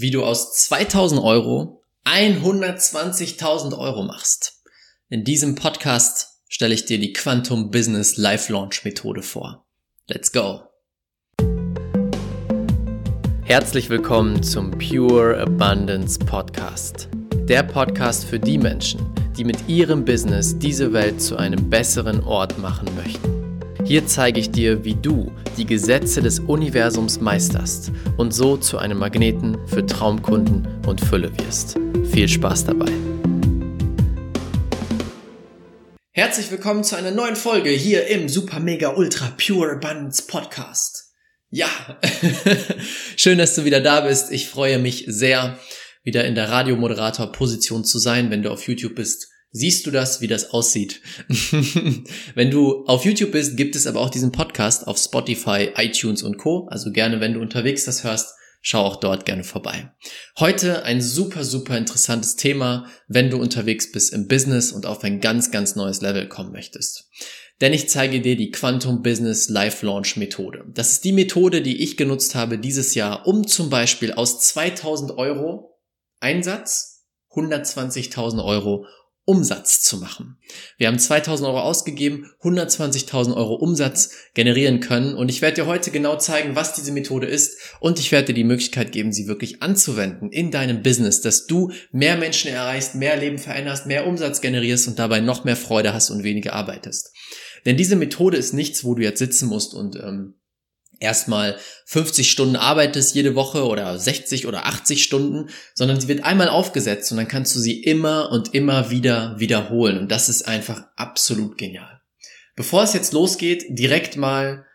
wie du aus 2000 Euro 120.000 Euro machst. In diesem Podcast stelle ich dir die Quantum Business Life Launch Methode vor. Let's go! Herzlich willkommen zum Pure Abundance Podcast. Der Podcast für die Menschen, die mit ihrem Business diese Welt zu einem besseren Ort machen möchten. Hier zeige ich dir, wie du die Gesetze des Universums meisterst und so zu einem Magneten für Traumkunden und Fülle wirst. Viel Spaß dabei. Herzlich willkommen zu einer neuen Folge hier im Super Mega Ultra Pure Abundance Podcast. Ja, schön, dass du wieder da bist. Ich freue mich sehr, wieder in der Radiomoderator-Position zu sein, wenn du auf YouTube bist siehst du das, wie das aussieht. wenn du auf YouTube bist, gibt es aber auch diesen Podcast auf Spotify, iTunes und Co. Also gerne, wenn du unterwegs das hörst, schau auch dort gerne vorbei. Heute ein super, super interessantes Thema, wenn du unterwegs bist im Business und auf ein ganz, ganz neues Level kommen möchtest. Denn ich zeige dir die Quantum Business Live Launch Methode. Das ist die Methode, die ich genutzt habe dieses Jahr, um zum Beispiel aus 2000 Euro Einsatz 120.000 Euro Umsatz zu machen. Wir haben 2000 Euro ausgegeben, 120.000 Euro Umsatz generieren können und ich werde dir heute genau zeigen, was diese Methode ist und ich werde dir die Möglichkeit geben, sie wirklich anzuwenden in deinem Business, dass du mehr Menschen erreichst, mehr Leben veränderst, mehr Umsatz generierst und dabei noch mehr Freude hast und weniger arbeitest. Denn diese Methode ist nichts, wo du jetzt sitzen musst und ähm, erstmal 50 Stunden arbeitest jede Woche oder 60 oder 80 Stunden, sondern sie wird einmal aufgesetzt und dann kannst du sie immer und immer wieder wiederholen. Und das ist einfach absolut genial. Bevor es jetzt losgeht, direkt mal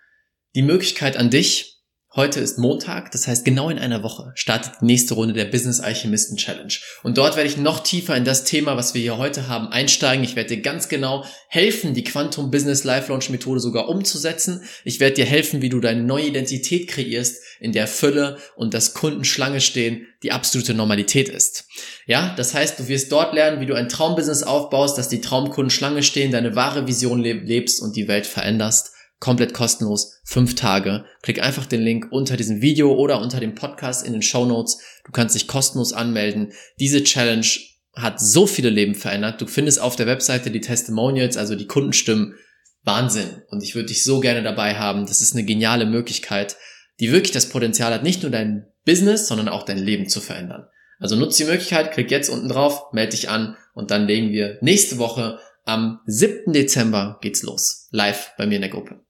die Möglichkeit an dich, Heute ist Montag, das heißt genau in einer Woche startet die nächste Runde der Business Alchemisten Challenge. Und dort werde ich noch tiefer in das Thema, was wir hier heute haben, einsteigen. Ich werde dir ganz genau helfen, die Quantum Business Life Launch Methode sogar umzusetzen. Ich werde dir helfen, wie du deine neue Identität kreierst, in der Fülle und das Kundenschlange stehen die absolute Normalität ist. Ja, das heißt, du wirst dort lernen, wie du ein Traumbusiness aufbaust, dass die Traumkunden Schlange stehen, deine wahre Vision lebst und die Welt veränderst komplett kostenlos, fünf Tage. Klick einfach den Link unter diesem Video oder unter dem Podcast in den Show Notes. Du kannst dich kostenlos anmelden. Diese Challenge hat so viele Leben verändert. Du findest auf der Webseite die Testimonials, also die Kundenstimmen. Wahnsinn. Und ich würde dich so gerne dabei haben. Das ist eine geniale Möglichkeit, die wirklich das Potenzial hat, nicht nur dein Business, sondern auch dein Leben zu verändern. Also nutze die Möglichkeit, klick jetzt unten drauf, melde dich an und dann legen wir nächste Woche am 7. Dezember geht's los. Live bei mir in der Gruppe.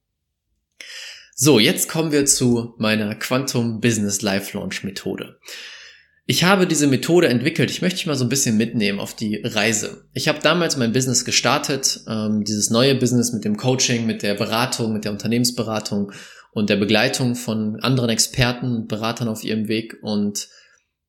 So, jetzt kommen wir zu meiner Quantum Business Life Launch Methode. Ich habe diese Methode entwickelt. Ich möchte dich mal so ein bisschen mitnehmen auf die Reise. Ich habe damals mein Business gestartet, ähm, dieses neue Business mit dem Coaching, mit der Beratung, mit der Unternehmensberatung und der Begleitung von anderen Experten und Beratern auf ihrem Weg. Und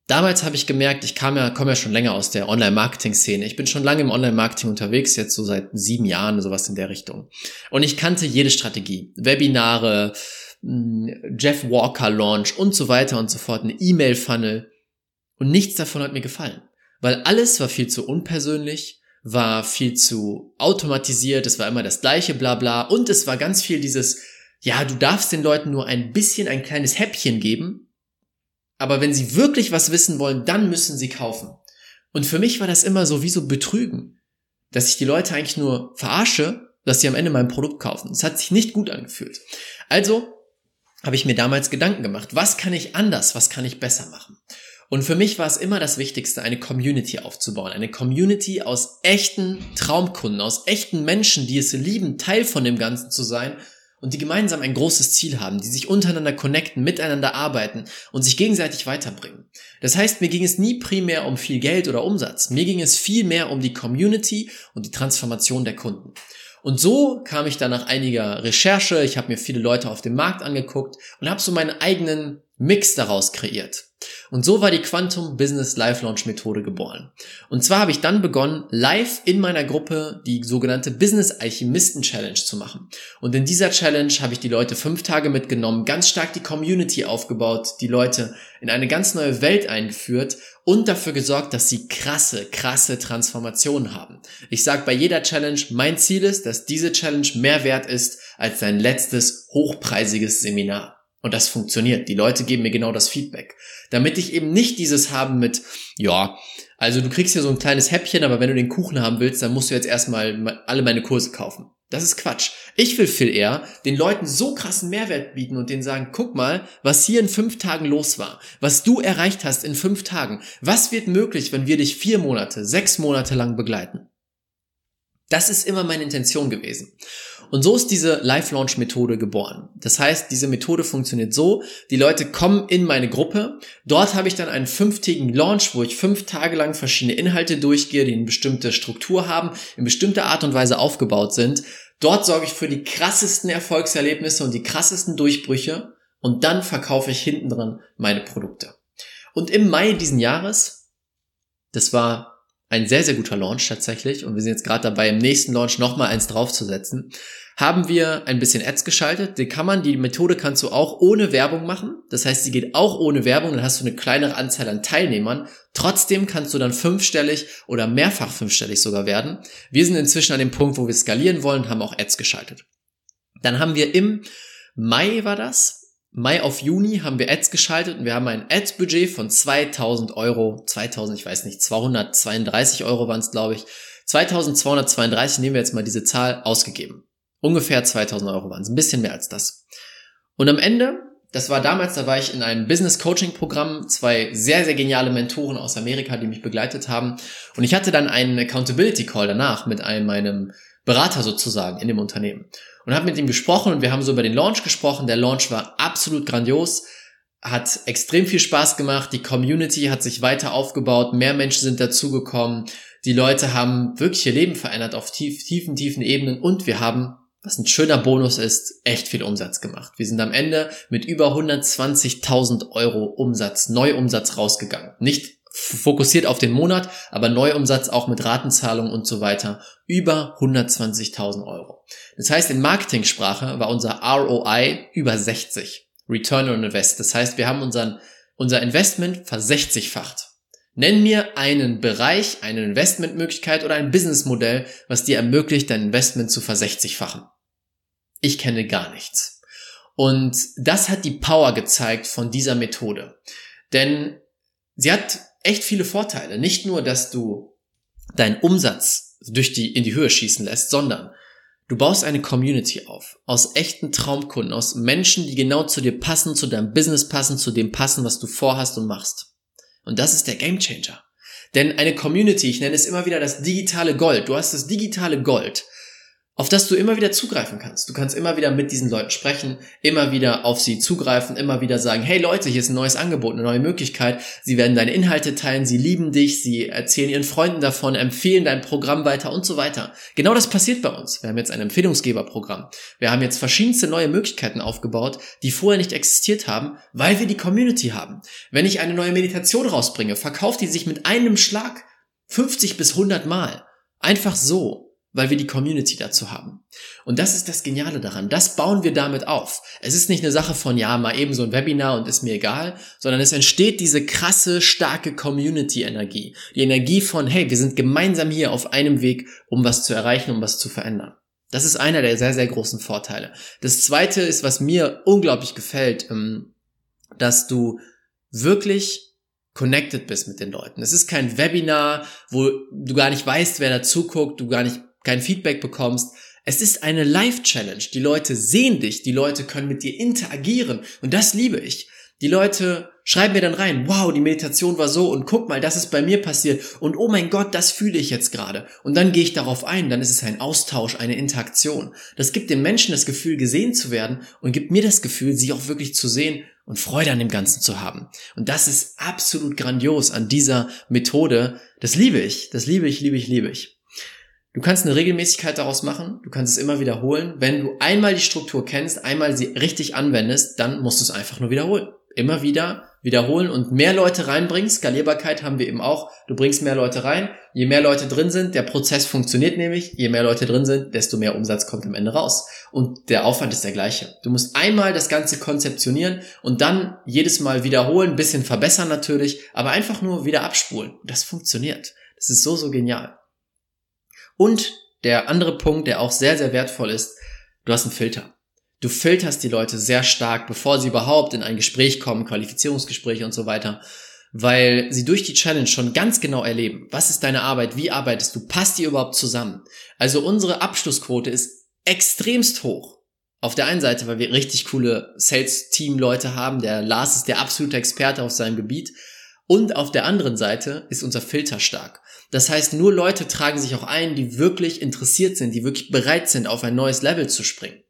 damals habe ich gemerkt, ich kam ja, komme ja schon länger aus der Online-Marketing-Szene. Ich bin schon lange im Online-Marketing unterwegs, jetzt so seit sieben Jahren, sowas in der Richtung. Und ich kannte jede Strategie. Webinare, hm, Jeff Walker Launch und so weiter und so fort, eine E-Mail-Funnel. Und nichts davon hat mir gefallen. Weil alles war viel zu unpersönlich, war viel zu automatisiert, es war immer das gleiche Blabla und es war ganz viel dieses, ja, du darfst den Leuten nur ein bisschen ein kleines Häppchen geben aber wenn sie wirklich was wissen wollen, dann müssen sie kaufen. Und für mich war das immer so wie so Betrügen, dass ich die Leute eigentlich nur verarsche, dass sie am Ende mein Produkt kaufen. Es hat sich nicht gut angefühlt. Also habe ich mir damals Gedanken gemacht, was kann ich anders, was kann ich besser machen? Und für mich war es immer das Wichtigste, eine Community aufzubauen. Eine Community aus echten Traumkunden, aus echten Menschen, die es lieben, Teil von dem Ganzen zu sein und die gemeinsam ein großes Ziel haben, die sich untereinander connecten, miteinander arbeiten und sich gegenseitig weiterbringen. Das heißt, mir ging es nie primär um viel Geld oder Umsatz, mir ging es viel mehr um die Community und die Transformation der Kunden. Und so kam ich dann nach einiger Recherche, ich habe mir viele Leute auf dem Markt angeguckt und habe so meinen eigenen Mix daraus kreiert. Und so war die Quantum Business Live Launch Methode geboren. Und zwar habe ich dann begonnen, live in meiner Gruppe die sogenannte Business Alchemisten Challenge zu machen. Und in dieser Challenge habe ich die Leute fünf Tage mitgenommen, ganz stark die Community aufgebaut, die Leute in eine ganz neue Welt eingeführt und dafür gesorgt, dass sie krasse, krasse Transformationen haben. Ich sage bei jeder Challenge, mein Ziel ist, dass diese Challenge mehr wert ist als dein letztes hochpreisiges Seminar. Und das funktioniert. Die Leute geben mir genau das Feedback. Damit ich eben nicht dieses haben mit, ja, also du kriegst hier so ein kleines Häppchen, aber wenn du den Kuchen haben willst, dann musst du jetzt erstmal alle meine Kurse kaufen. Das ist Quatsch. Ich will viel eher den Leuten so krassen Mehrwert bieten und denen sagen, guck mal, was hier in fünf Tagen los war, was du erreicht hast in fünf Tagen. Was wird möglich, wenn wir dich vier Monate, sechs Monate lang begleiten? Das ist immer meine Intention gewesen. Und so ist diese Live-Launch-Methode geboren. Das heißt, diese Methode funktioniert so, die Leute kommen in meine Gruppe, dort habe ich dann einen fünftägigen Launch, wo ich fünf Tage lang verschiedene Inhalte durchgehe, die eine bestimmte Struktur haben, in bestimmter Art und Weise aufgebaut sind. Dort sorge ich für die krassesten Erfolgserlebnisse und die krassesten Durchbrüche und dann verkaufe ich hinten dran meine Produkte. Und im Mai diesen Jahres, das war ein sehr, sehr guter Launch tatsächlich und wir sind jetzt gerade dabei, im nächsten Launch nochmal eins draufzusetzen, haben wir ein bisschen Ads geschaltet. Die kann man, die Methode kannst du auch ohne Werbung machen. Das heißt, sie geht auch ohne Werbung, dann hast du eine kleinere Anzahl an Teilnehmern. Trotzdem kannst du dann fünfstellig oder mehrfach fünfstellig sogar werden. Wir sind inzwischen an dem Punkt, wo wir skalieren wollen, haben auch Ads geschaltet. Dann haben wir im Mai war das, Mai auf Juni haben wir Ads geschaltet und wir haben ein Ads-Budget von 2000 Euro, 2000, ich weiß nicht, 232 Euro waren es, glaube ich. 2232 nehmen wir jetzt mal diese Zahl ausgegeben. Ungefähr 2000 Euro waren es, ein bisschen mehr als das. Und am Ende, das war damals, da war ich in einem Business Coaching Programm, zwei sehr, sehr geniale Mentoren aus Amerika, die mich begleitet haben. Und ich hatte dann einen Accountability Call danach mit einem meinem Berater sozusagen in dem Unternehmen und habe mit ihm gesprochen und wir haben so über den Launch gesprochen. Der Launch war absolut grandios, hat extrem viel Spaß gemacht. Die Community hat sich weiter aufgebaut, mehr Menschen sind dazugekommen. Die Leute haben wirklich ihr Leben verändert auf tief, tiefen, tiefen Ebenen und wir haben was ein schöner Bonus ist, echt viel Umsatz gemacht. Wir sind am Ende mit über 120.000 Euro Umsatz, Neuumsatz rausgegangen. Nicht fokussiert auf den Monat, aber Neuumsatz auch mit Ratenzahlung und so weiter über 120.000 Euro. Das heißt, in Marketingsprache war unser ROI über 60. Return on Invest. Das heißt, wir haben unseren, unser Investment versechzigfacht. Nenn mir einen Bereich, eine Investmentmöglichkeit oder ein Businessmodell, was dir ermöglicht, dein Investment zu versechzigfachen. Ich kenne gar nichts. Und das hat die Power gezeigt von dieser Methode. Denn sie hat echt viele Vorteile. Nicht nur, dass du deinen Umsatz durch die, in die Höhe schießen lässt, sondern du baust eine Community auf. Aus echten Traumkunden, aus Menschen, die genau zu dir passen, zu deinem Business passen, zu dem passen, was du vorhast und machst. Und das ist der Gamechanger. Denn eine Community, ich nenne es immer wieder das digitale Gold. Du hast das digitale Gold auf das du immer wieder zugreifen kannst. Du kannst immer wieder mit diesen Leuten sprechen, immer wieder auf sie zugreifen, immer wieder sagen, hey Leute, hier ist ein neues Angebot, eine neue Möglichkeit. Sie werden deine Inhalte teilen, sie lieben dich, sie erzählen ihren Freunden davon, empfehlen dein Programm weiter und so weiter. Genau das passiert bei uns. Wir haben jetzt ein Empfehlungsgeberprogramm. Wir haben jetzt verschiedenste neue Möglichkeiten aufgebaut, die vorher nicht existiert haben, weil wir die Community haben. Wenn ich eine neue Meditation rausbringe, verkauft die sich mit einem Schlag 50 bis 100 Mal. Einfach so weil wir die Community dazu haben. Und das ist das Geniale daran. Das bauen wir damit auf. Es ist nicht eine Sache von, ja, mal eben so ein Webinar und ist mir egal, sondern es entsteht diese krasse, starke Community-Energie. Die Energie von, hey, wir sind gemeinsam hier auf einem Weg, um was zu erreichen, um was zu verändern. Das ist einer der sehr, sehr großen Vorteile. Das zweite ist, was mir unglaublich gefällt, ähm, dass du wirklich connected bist mit den Leuten. Es ist kein Webinar, wo du gar nicht weißt, wer da zuguckt, du gar nicht kein Feedback bekommst. Es ist eine Live-Challenge. Die Leute sehen dich, die Leute können mit dir interagieren und das liebe ich. Die Leute schreiben mir dann rein, wow, die Meditation war so und guck mal, das ist bei mir passiert und oh mein Gott, das fühle ich jetzt gerade. Und dann gehe ich darauf ein, dann ist es ein Austausch, eine Interaktion. Das gibt den Menschen das Gefühl, gesehen zu werden und gibt mir das Gefühl, sie auch wirklich zu sehen und Freude an dem Ganzen zu haben. Und das ist absolut grandios an dieser Methode. Das liebe ich, das liebe ich, liebe ich, liebe ich. Du kannst eine Regelmäßigkeit daraus machen, du kannst es immer wiederholen. Wenn du einmal die Struktur kennst, einmal sie richtig anwendest, dann musst du es einfach nur wiederholen. Immer wieder wiederholen und mehr Leute reinbringen. Skalierbarkeit haben wir eben auch. Du bringst mehr Leute rein. Je mehr Leute drin sind, der Prozess funktioniert nämlich. Je mehr Leute drin sind, desto mehr Umsatz kommt am Ende raus. Und der Aufwand ist der gleiche. Du musst einmal das Ganze konzeptionieren und dann jedes Mal wiederholen, bisschen verbessern natürlich, aber einfach nur wieder abspulen. Das funktioniert. Das ist so, so genial. Und der andere Punkt, der auch sehr, sehr wertvoll ist, du hast einen Filter. Du filterst die Leute sehr stark, bevor sie überhaupt in ein Gespräch kommen, Qualifizierungsgespräche und so weiter, weil sie durch die Challenge schon ganz genau erleben, was ist deine Arbeit, wie arbeitest du, passt ihr überhaupt zusammen. Also unsere Abschlussquote ist extremst hoch. Auf der einen Seite, weil wir richtig coole Sales-Team-Leute haben, der Lars ist der absolute Experte auf seinem Gebiet. Und auf der anderen Seite ist unser Filter stark. Das heißt, nur Leute tragen sich auch ein, die wirklich interessiert sind, die wirklich bereit sind, auf ein neues Level zu springen.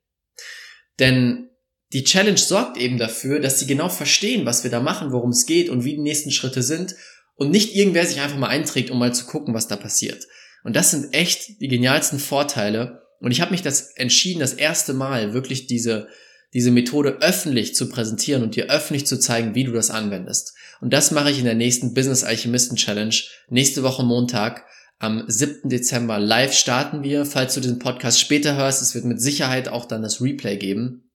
Denn die Challenge sorgt eben dafür, dass sie genau verstehen, was wir da machen, worum es geht und wie die nächsten Schritte sind und nicht irgendwer sich einfach mal einträgt, um mal zu gucken, was da passiert. Und das sind echt die genialsten Vorteile. Und ich habe mich das entschieden, das erste Mal wirklich diese, diese Methode öffentlich zu präsentieren und dir öffentlich zu zeigen, wie du das anwendest. Und das mache ich in der nächsten Business Alchemisten Challenge. Nächste Woche Montag. Am 7. Dezember live starten wir. Falls du diesen Podcast später hörst, es wird mit Sicherheit auch dann das Replay geben.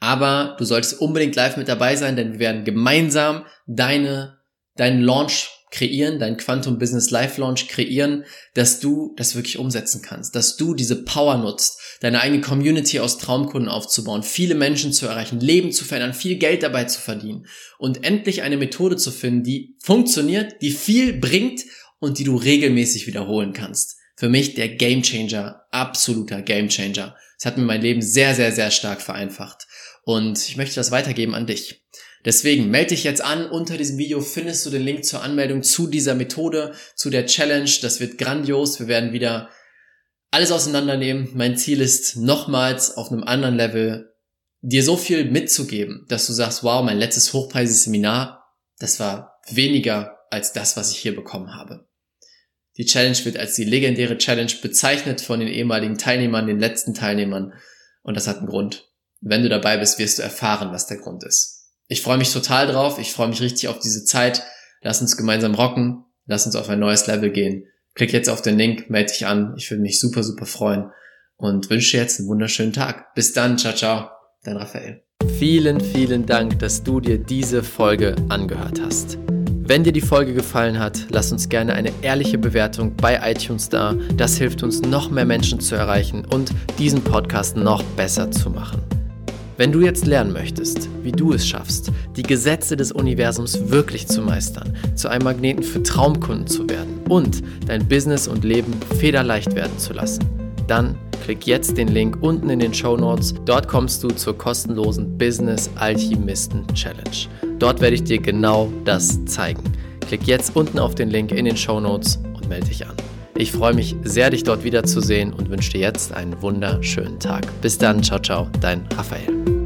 Aber du solltest unbedingt live mit dabei sein, denn wir werden gemeinsam deine, deinen Launch kreieren, dein Quantum Business Life Launch kreieren, dass du das wirklich umsetzen kannst, dass du diese Power nutzt, deine eigene Community aus Traumkunden aufzubauen, viele Menschen zu erreichen, Leben zu verändern, viel Geld dabei zu verdienen und endlich eine Methode zu finden, die funktioniert, die viel bringt und die du regelmäßig wiederholen kannst. Für mich der Game Changer, absoluter Game Changer. Es hat mir mein Leben sehr, sehr, sehr stark vereinfacht. Und ich möchte das weitergeben an dich. Deswegen melde dich jetzt an. Unter diesem Video findest du den Link zur Anmeldung zu dieser Methode, zu der Challenge. Das wird grandios. Wir werden wieder alles auseinandernehmen. Mein Ziel ist nochmals auf einem anderen Level dir so viel mitzugeben, dass du sagst, wow, mein letztes hochpreisiges Seminar, das war weniger als das, was ich hier bekommen habe. Die Challenge wird als die legendäre Challenge bezeichnet von den ehemaligen Teilnehmern, den letzten Teilnehmern. Und das hat einen Grund. Wenn du dabei bist, wirst du erfahren, was der Grund ist. Ich freue mich total drauf. Ich freue mich richtig auf diese Zeit. Lass uns gemeinsam rocken. Lass uns auf ein neues Level gehen. Klick jetzt auf den Link, melde dich an. Ich würde mich super, super freuen und wünsche dir jetzt einen wunderschönen Tag. Bis dann. Ciao, ciao. Dein Raphael. Vielen, vielen Dank, dass du dir diese Folge angehört hast. Wenn dir die Folge gefallen hat, lass uns gerne eine ehrliche Bewertung bei iTunes da. Das hilft uns, noch mehr Menschen zu erreichen und diesen Podcast noch besser zu machen. Wenn du jetzt lernen möchtest, wie du es schaffst, die Gesetze des Universums wirklich zu meistern, zu einem Magneten für Traumkunden zu werden und dein Business und Leben federleicht werden zu lassen, dann klick jetzt den Link unten in den Show Notes. Dort kommst du zur kostenlosen Business Alchemisten Challenge. Dort werde ich dir genau das zeigen. Klick jetzt unten auf den Link in den Show Notes und melde dich an. Ich freue mich sehr, dich dort wiederzusehen und wünsche dir jetzt einen wunderschönen Tag. Bis dann, ciao, ciao, dein Raphael.